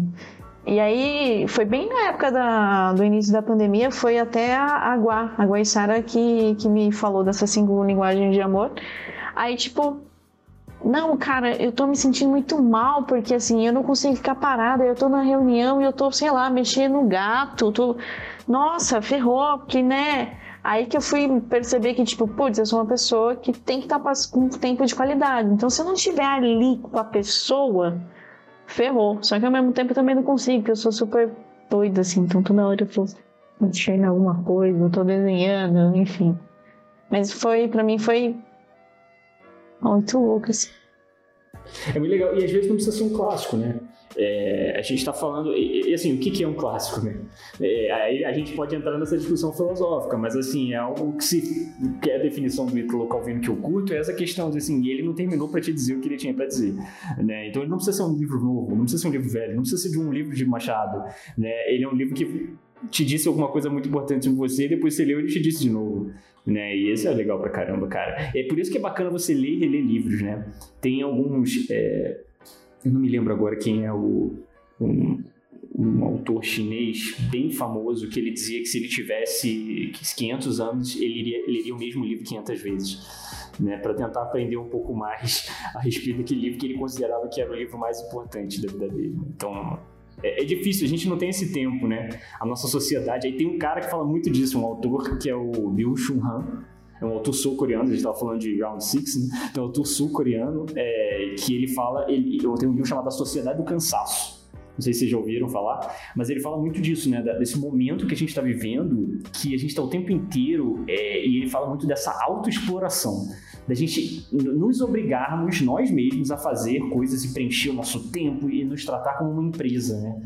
S3: E aí, foi bem na época da, do início da pandemia, foi até a, a Guá, a Guaissara que, que me falou dessa single linguagem de amor. Aí, tipo, não, cara, eu tô me sentindo muito mal, porque assim, eu não consigo ficar parada, eu tô na reunião e eu tô, sei lá, mexendo no gato, tô... Nossa, ferrou, porque, né... Aí que eu fui perceber que, tipo, putz, eu sou uma pessoa que tem que estar com tempo de qualidade. Então, se eu não estiver ali com a pessoa, ferrou. Só que ao mesmo tempo eu também não consigo, porque eu sou super doida, assim. Então, toda hora eu tô mexendo alguma coisa, eu tô desenhando, enfim. Mas foi, pra mim, foi muito louco, assim.
S1: É muito legal. E às vezes não precisa ser um clássico, né? É, a gente está falando. E, e, assim, o que, que é um clássico, né? É, aí a gente pode entrar nessa discussão filosófica, mas assim, é algo que se. que é a definição do Ítalo Calvino que eu curto, é essa questão de assim, ele não terminou para te dizer o que ele tinha para dizer. Né? Então ele não precisa ser um livro novo, não precisa ser um livro velho, não precisa ser de um livro de Machado. Né? Ele é um livro que te disse alguma coisa muito importante sobre você e depois você leu e ele te disse de novo. Né? E isso é legal pra caramba, cara. É por isso que é bacana você ler e reler livros, né? Tem alguns. É... Eu não me lembro agora quem é o. Um, um autor chinês bem famoso que ele dizia que se ele tivesse 500 anos, ele iria, ele iria o mesmo livro 500 vezes. Né, para tentar aprender um pouco mais a respeito daquele livro que ele considerava que era o livro mais importante da vida dele. Então, é, é, difícil, a gente não tem esse tempo, né? A nossa sociedade. Aí tem um cara que fala muito disso, um autor que é o Bill Chun Han. É um autor sul-coreano, a gente estava falando de Round Six, né? Então, é um autor sul-coreano é, que ele fala. Ele, eu tenho um livro chamado A Sociedade do Cansaço. Não sei se vocês já ouviram falar, mas ele fala muito disso, né? Desse momento que a gente está vivendo, que a gente está o tempo inteiro, é, e ele fala muito dessa autoexploração da gente nos obrigarmos nós mesmos a fazer coisas e preencher o nosso tempo e nos tratar como uma empresa, né?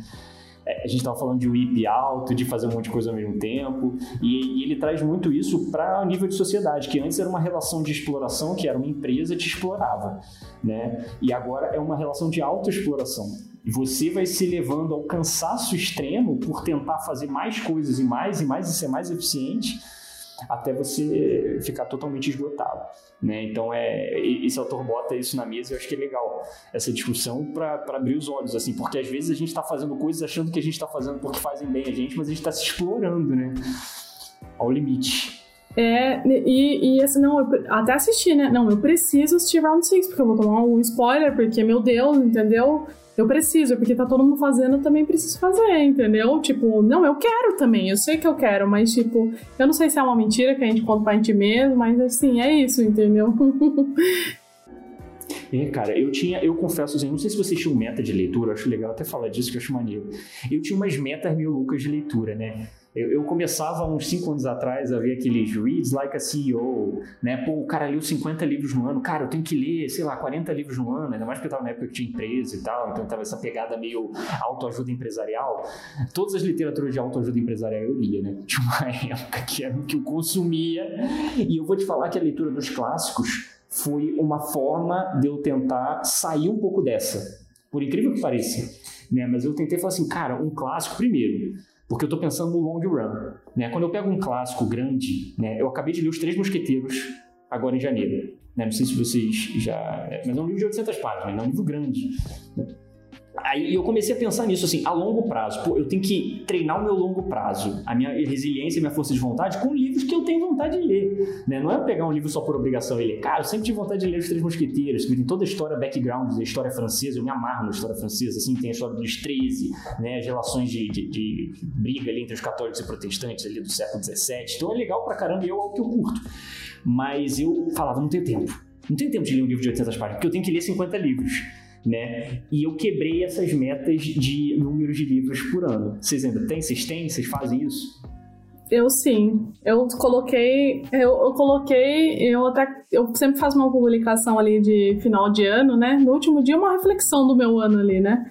S1: A gente estava falando de whip alto, de fazer um monte de coisa ao mesmo tempo, e, e ele traz muito isso para o nível de sociedade, que antes era uma relação de exploração, que era uma empresa te explorava, né? E agora é uma relação de autoexploração. Você vai se levando ao cansaço extremo por tentar fazer mais coisas e mais e mais e ser mais eficiente, até você ficar totalmente esgotado. Né? Então, é, esse autor bota isso na mesa e eu acho que é legal essa discussão para abrir os olhos, assim, porque às vezes a gente está fazendo coisas achando que a gente está fazendo porque fazem bem a gente, mas a gente está se explorando, né? Ao limite.
S2: É, e, e assim, não, eu, até assisti, né? Não, eu preciso assistir Round 6, porque eu vou tomar um spoiler, porque, meu Deus, entendeu? Eu preciso, porque tá todo mundo fazendo, eu também preciso fazer, entendeu? Tipo, não, eu quero também, eu sei que eu quero, mas, tipo, eu não sei se é uma mentira que a gente conta pra gente mesmo, mas, assim, é isso, entendeu?
S1: É, cara, eu tinha, eu confesso assim, não sei se vocês tinham meta de leitura, acho legal até falar disso, que eu acho maneiro. Eu tinha umas metas meio loucas de leitura, né? Eu, eu, começava uns 5 anos atrás a ver aqueles Reads Like a CEO, né? Pô, o cara leu 50 livros no ano, cara, eu tenho que ler, sei lá, 40 livros no ano, ainda mais porque eu tava na época que tinha empresa e tal, então tava essa pegada meio autoajuda empresarial. Todas as literaturas de autoajuda empresarial eu lia, né? Tinha uma época que era o que eu consumia, e eu vou te falar que a leitura dos clássicos foi uma forma de eu tentar sair um pouco dessa. Por incrível que pareça. Né? Mas eu tentei falar assim, cara, um clássico primeiro porque eu estou pensando no long run. Né? Quando eu pego um clássico grande, né? eu acabei de ler Os Três Mosqueteiros agora em janeiro. Né? Não sei se vocês já. Mas é um livro de 800 páginas, é um livro grande. Aí eu comecei a pensar nisso, assim, a longo prazo. Pô, eu tenho que treinar o meu longo prazo, a minha resiliência, a minha força de vontade com livros que eu tenho vontade de ler. Né? Não é pegar um livro só por obrigação e ler. Cara, eu sempre tive vontade de ler Os Três Mosqueteiros, que tem toda a história, background da história francesa, eu me amarro na história francesa, assim, tem a história dos 13, né, as relações de, de, de briga ali entre os católicos e protestantes ali do século XVII. Então é legal pra caramba e é o que eu curto. Mas eu falava, não tenho tempo. Não tenho tempo de ler um livro de 800 páginas, porque eu tenho que ler 50 livros né? E eu quebrei essas metas de números de livros por ano. Vocês ainda têm? Vocês têm? Vocês fazem isso?
S2: Eu sim. Eu coloquei. Eu, eu, coloquei. Eu até. Eu sempre faço uma publicação ali de final de ano, né? No último dia, uma reflexão do meu ano ali, né?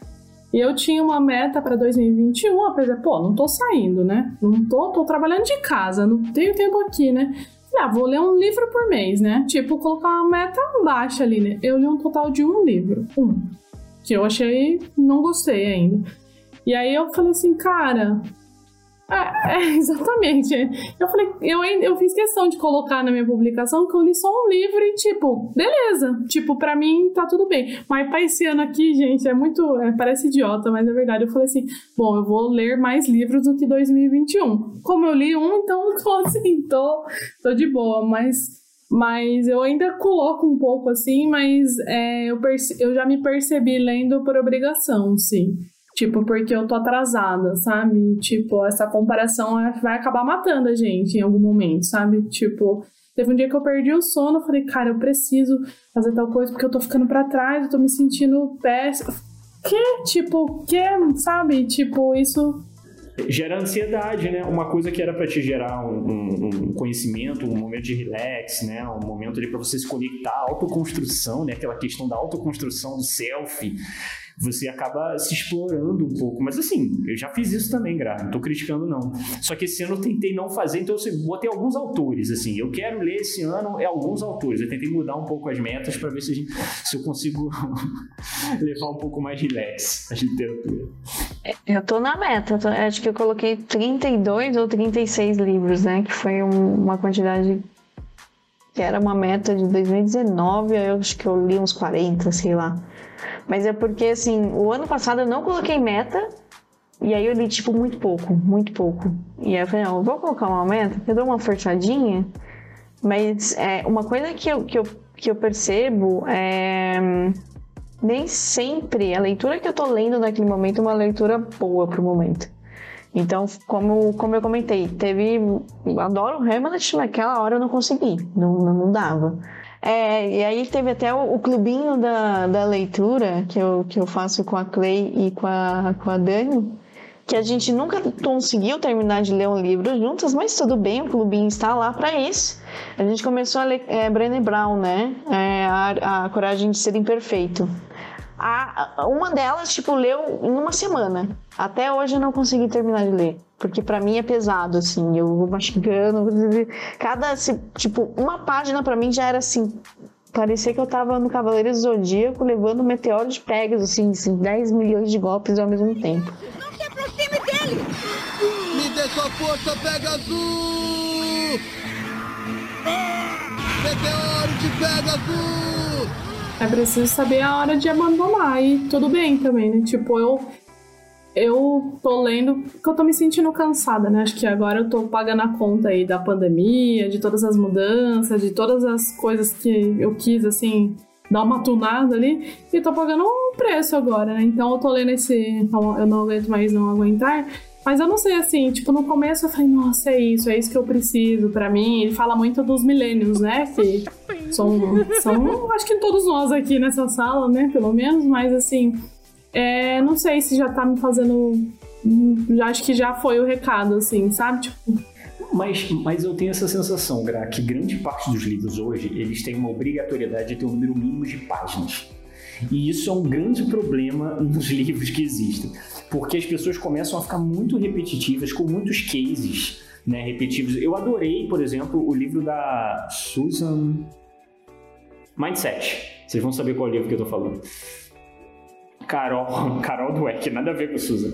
S2: E eu tinha uma meta para 2021, apesar, pô, não tô saindo, né? Não tô, tô trabalhando de casa, não tenho tempo aqui, né? Ah, vou ler um livro por mês, né? Tipo, colocar uma meta baixa ali, né? Eu li um total de um livro. Um. Que eu achei. Não gostei ainda. E aí eu falei assim, cara, é, é, exatamente. Eu falei, eu, eu fiz questão de colocar na minha publicação que eu li só um livro e, tipo, beleza. Tipo, pra mim tá tudo bem. Mas pra esse ano aqui, gente, é muito. É, parece idiota, mas é verdade. Eu falei assim: bom, eu vou ler mais livros do que 2021. Como eu li um, então eu tô assim, tô, tô de boa, mas. Mas eu ainda coloco um pouco assim, mas é, eu, eu já me percebi lendo por obrigação, sim. Tipo, porque eu tô atrasada, sabe? Tipo, essa comparação vai acabar matando a gente em algum momento, sabe? Tipo, teve um dia que eu perdi o sono, falei, cara, eu preciso fazer tal coisa porque eu tô ficando para trás, eu tô me sentindo péssimo. Que? Tipo, que? Sabe? Tipo, isso
S1: gera ansiedade, né? Uma coisa que era para te gerar um, um, um, conhecimento, um momento de relax, né? Um momento ali para você se conectar, autoconstrução, né? Aquela questão da autoconstrução do self você acaba se explorando um pouco. Mas assim, eu já fiz isso também, Gra, não tô criticando não. Só que esse ano eu tentei não fazer, então eu botei alguns autores, assim, eu quero ler esse ano é alguns autores. Eu tentei mudar um pouco as metas para ver se, gente, se eu consigo levar um pouco mais relax a literatura.
S3: É, eu tô na meta, tô, acho que eu coloquei 32 ou 36 livros, né, que foi um, uma quantidade que era uma meta de 2019, eu acho que eu li uns 40, sei lá. Mas é porque, assim, o ano passado eu não coloquei meta. E aí eu li, tipo, muito pouco, muito pouco. E aí eu falei, não, eu vou colocar uma meta, eu dou uma forçadinha. Mas é, uma coisa que eu, que, eu, que eu percebo é... Nem sempre a leitura que eu tô lendo naquele momento é uma leitura boa pro momento. Então, como, como eu comentei, teve. Adoro o Hamlet, naquela hora eu não consegui, não, não, não dava. É, e aí teve até o, o, clubinho da, da leitura que eu, que eu faço com a Clay e com a, com a Dani, que a gente nunca conseguiu terminar de ler um livro juntas, mas tudo bem, o clubinho está lá para isso. A gente começou a ler é, Brené Brown, né? É, a, a Coragem de Ser Imperfeito. A, uma delas, tipo, leu em uma semana. Até hoje eu não consegui terminar de ler. Porque para mim é pesado, assim. Eu vou mastigando. Cada, tipo, uma página para mim já era assim. Parecia que eu tava no Cavaleiro do Zodíaco levando um meteoro de Pegasus, assim, assim, 10 milhões de golpes ao mesmo tempo.
S6: Não se aproxime dele! Me dê sua força, Pegasus!
S7: meteoro te pega, cu!
S2: É preciso saber a hora de abandonar e tudo bem também, né? Tipo, eu eu tô lendo porque eu tô me sentindo cansada, né? Acho que agora eu tô pagando a conta aí da pandemia, de todas as mudanças, de todas as coisas que eu quis, assim, dar uma tunada ali, e tô pagando um preço agora, né? Então eu tô lendo esse Eu Não Aguento Mais Não Aguentar, mas eu não sei, assim, tipo, no começo eu falei, nossa, é isso, é isso que eu preciso pra mim. Ele fala muito dos milênios, né? Que são, são, acho que todos nós aqui nessa sala, né? Pelo menos, mas assim, é, não sei se já tá me fazendo. Já acho que já foi o recado, assim, sabe? Tipo,
S1: Mas, mas eu tenho essa sensação, Gra, que grande parte dos livros hoje, eles têm uma obrigatoriedade de ter um número mínimo de páginas. E isso é um grande problema nos livros que existem, porque as pessoas começam a ficar muito repetitivas, com muitos cases né, repetitivos. Eu adorei, por exemplo, o livro da Susan Mindset. Vocês vão saber qual livro que eu tô falando. Carol, Carol Dweck, nada a ver com Susan.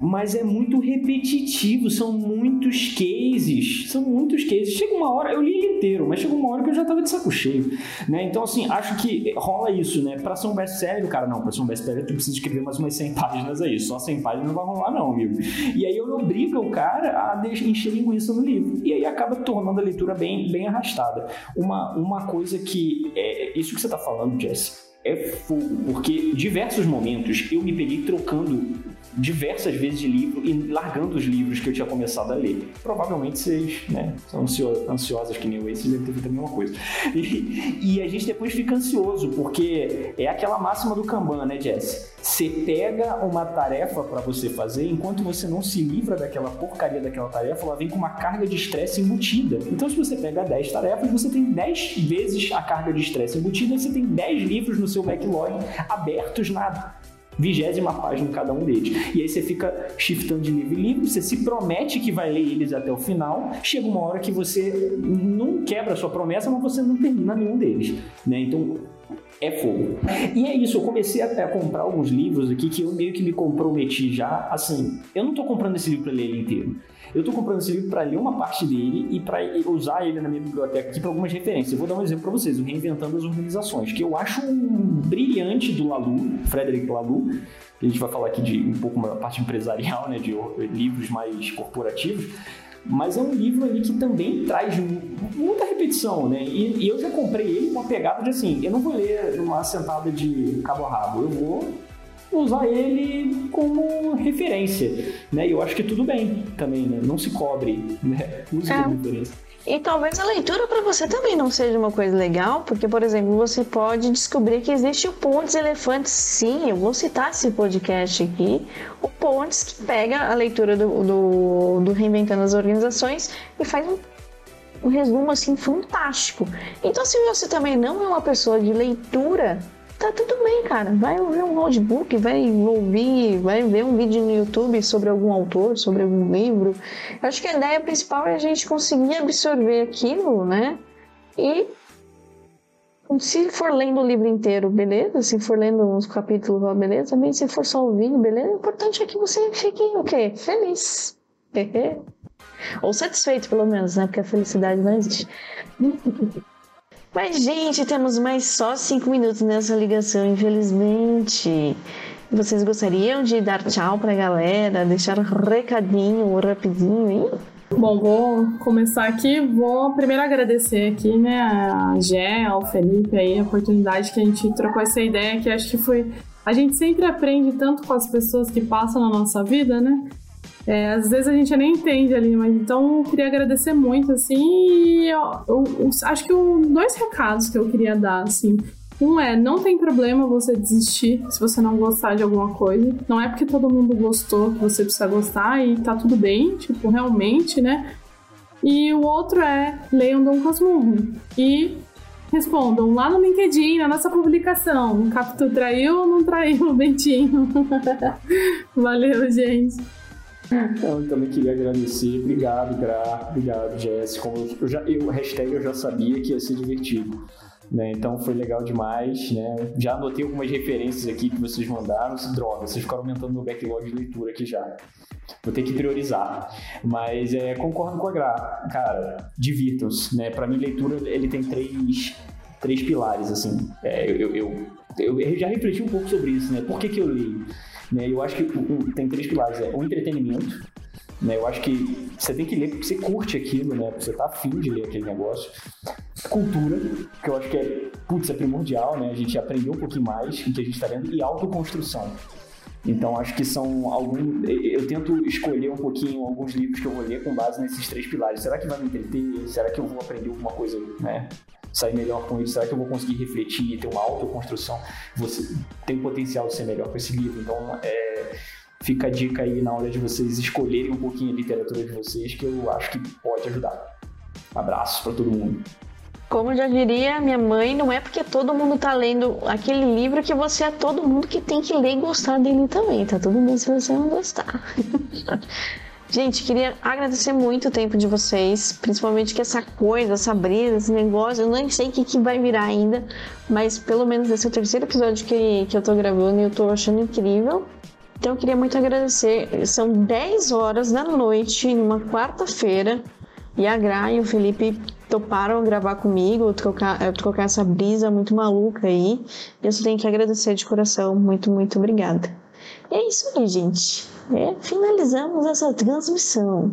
S1: Mas é muito repetitivo, são muitos cases, são muitos cases. Chega uma hora, eu li ele inteiro, mas chega uma hora que eu já tava de saco cheio, né? Então, assim, acho que rola isso, né? Pra ser um best-seller, cara, não, pra ser um best-seller tu precisa escrever mais umas 100 páginas aí, só 100 páginas não vai rolar não, amigo. E aí eu obrigo o cara a encher linguiça no livro, e aí acaba tornando a leitura bem, bem arrastada. Uma, uma coisa que, é, isso que você tá falando, Jesse, é fogo, porque diversos momentos eu me peguei trocando diversas vezes de livro e largando os livros que eu tinha começado a ler. Provavelmente vocês né, são ansio ansiosas que nem eu, vocês devem ter feito a mesma coisa. E, e, a gente depois fica ansioso, porque é aquela máxima do Kanban, né, Jess? Você pega uma tarefa para você fazer, enquanto você não se livra daquela porcaria daquela tarefa, ela vem com uma carga de estresse embutida. Então, se você pega 10 tarefas, você tem 10 vezes a carga de estresse embutida você tem 10 livros no seu backlog abertos na vigésima página cada um deles. E aí você fica shiftando de livro em livro, você se promete que vai ler eles até o final, chega uma hora que você não quebra a sua promessa, mas você não termina nenhum deles, né? Então, é fogo. E é isso, eu comecei até a comprar alguns livros aqui que eu meio que me comprometi já, assim, eu não tô comprando esse livro para ler ele inteiro. Eu estou comprando esse livro para ler uma parte dele e para usar ele na minha biblioteca aqui para algumas referências. Eu vou dar um exemplo para vocês, o Reinventando as Organizações, que eu acho um brilhante do Lalu, Frederic Lalu, a gente vai falar aqui de um pouco uma parte empresarial, né, de livros mais corporativos, mas é um livro ali que também traz muita repetição, né? E, e eu já comprei ele com uma pegada de assim, eu não vou ler uma sentada de cabo a rabo, eu vou usar ele como referência, né? E eu acho que tudo bem também, né? Não se cobre, né? Use
S3: é.
S1: como referência.
S3: E talvez a leitura para você também não seja uma coisa legal, porque, por exemplo, você pode descobrir que existe o Pontes Elefantes. Sim, eu vou citar esse podcast aqui. O Pontes que pega a leitura do, do, do Reinventando as Organizações e faz um, um resumo assim fantástico. Então, se você também não é uma pessoa de leitura, tá tudo bem, cara. Vai ouvir um notebook, vai ouvir, vai ver um vídeo no YouTube sobre algum autor, sobre algum livro. Eu acho que a ideia principal é a gente conseguir absorver aquilo, né? E se for lendo o livro inteiro, beleza. Se for lendo uns capítulos, beleza. Também se for só ouvindo, beleza. O importante é que você fique o quê? Feliz. Ou satisfeito, pelo menos, né? Porque a felicidade não existe. Mas, gente, temos mais só cinco minutos nessa ligação, infelizmente. Vocês gostariam de dar tchau pra galera, deixar um recadinho rapidinho aí?
S2: Bom, vou começar aqui. Vou primeiro agradecer aqui, né, a Gé, ao Felipe aí, a oportunidade que a gente trocou essa ideia, que acho que foi. A gente sempre aprende tanto com as pessoas que passam na nossa vida, né? É, às vezes a gente nem entende ali, mas então eu queria agradecer muito, assim, e eu, eu, eu acho que dois recados que eu queria dar, assim. Um é, não tem problema você desistir se você não gostar de alguma coisa. Não é porque todo mundo gostou que você precisa gostar e tá tudo bem, tipo, realmente, né? E o outro é, leiam Dom Casmurro. E respondam lá no LinkedIn, na nossa publicação. O Capitu traiu ou não traiu o Bentinho? Valeu, gente.
S1: Então, eu também queria agradecer. Obrigado, Gra. Obrigado, Jess. Como eu já, eu, hashtag eu já sabia que ia ser divertido. Né? Então foi legal demais. Né? Já anotei algumas referências aqui que vocês mandaram. Droga, vocês ficaram aumentando meu backlog de leitura aqui já. Vou ter que priorizar. Mas é, concordo com a Gra. Cara, divirtam-se, né? Pra mim, leitura, ele tem três, três pilares, assim. É, eu, eu, eu, eu já refleti um pouco sobre isso, né? Por que, que eu leio? Né? Eu acho que tem três pilares. É o entretenimento, né? Eu acho que você tem que ler porque você curte aquilo, né? Você tá afim de ler aquele negócio. Cultura, que eu acho que é, putz, é primordial, né? A gente aprendeu um pouquinho mais o que a gente está lendo. E autoconstrução. Então acho que são alguns. Eu tento escolher um pouquinho alguns livros que eu vou ler com base nesses três pilares. Será que vai me entreter? Será que eu vou aprender alguma coisa, né? Sair melhor com isso? Será que eu vou conseguir refletir, ter uma autoconstrução? Você tem o potencial de ser melhor com esse livro. Então, é, fica a dica aí na hora de vocês escolherem um pouquinho a literatura de vocês, que eu acho que pode ajudar. Abraço para todo mundo.
S3: Como já diria minha mãe, não é porque todo mundo tá lendo aquele livro que você é todo mundo que tem que ler e gostar dele também. Tá tudo bem se você não gostar. Gente, queria agradecer muito o tempo de vocês, principalmente que essa coisa, essa brisa, esse negócio, eu nem sei o que, que vai virar ainda, mas pelo menos esse é o terceiro episódio que, que eu tô gravando e eu tô achando incrível. Então eu queria muito agradecer. São 10 horas da noite, numa quarta-feira, e a Gra e o Felipe toparam gravar comigo, trocar, essa brisa muito maluca aí. Eu só tenho que agradecer de coração. Muito, muito obrigada. E é isso aí, gente. É, finalizamos essa transmissão.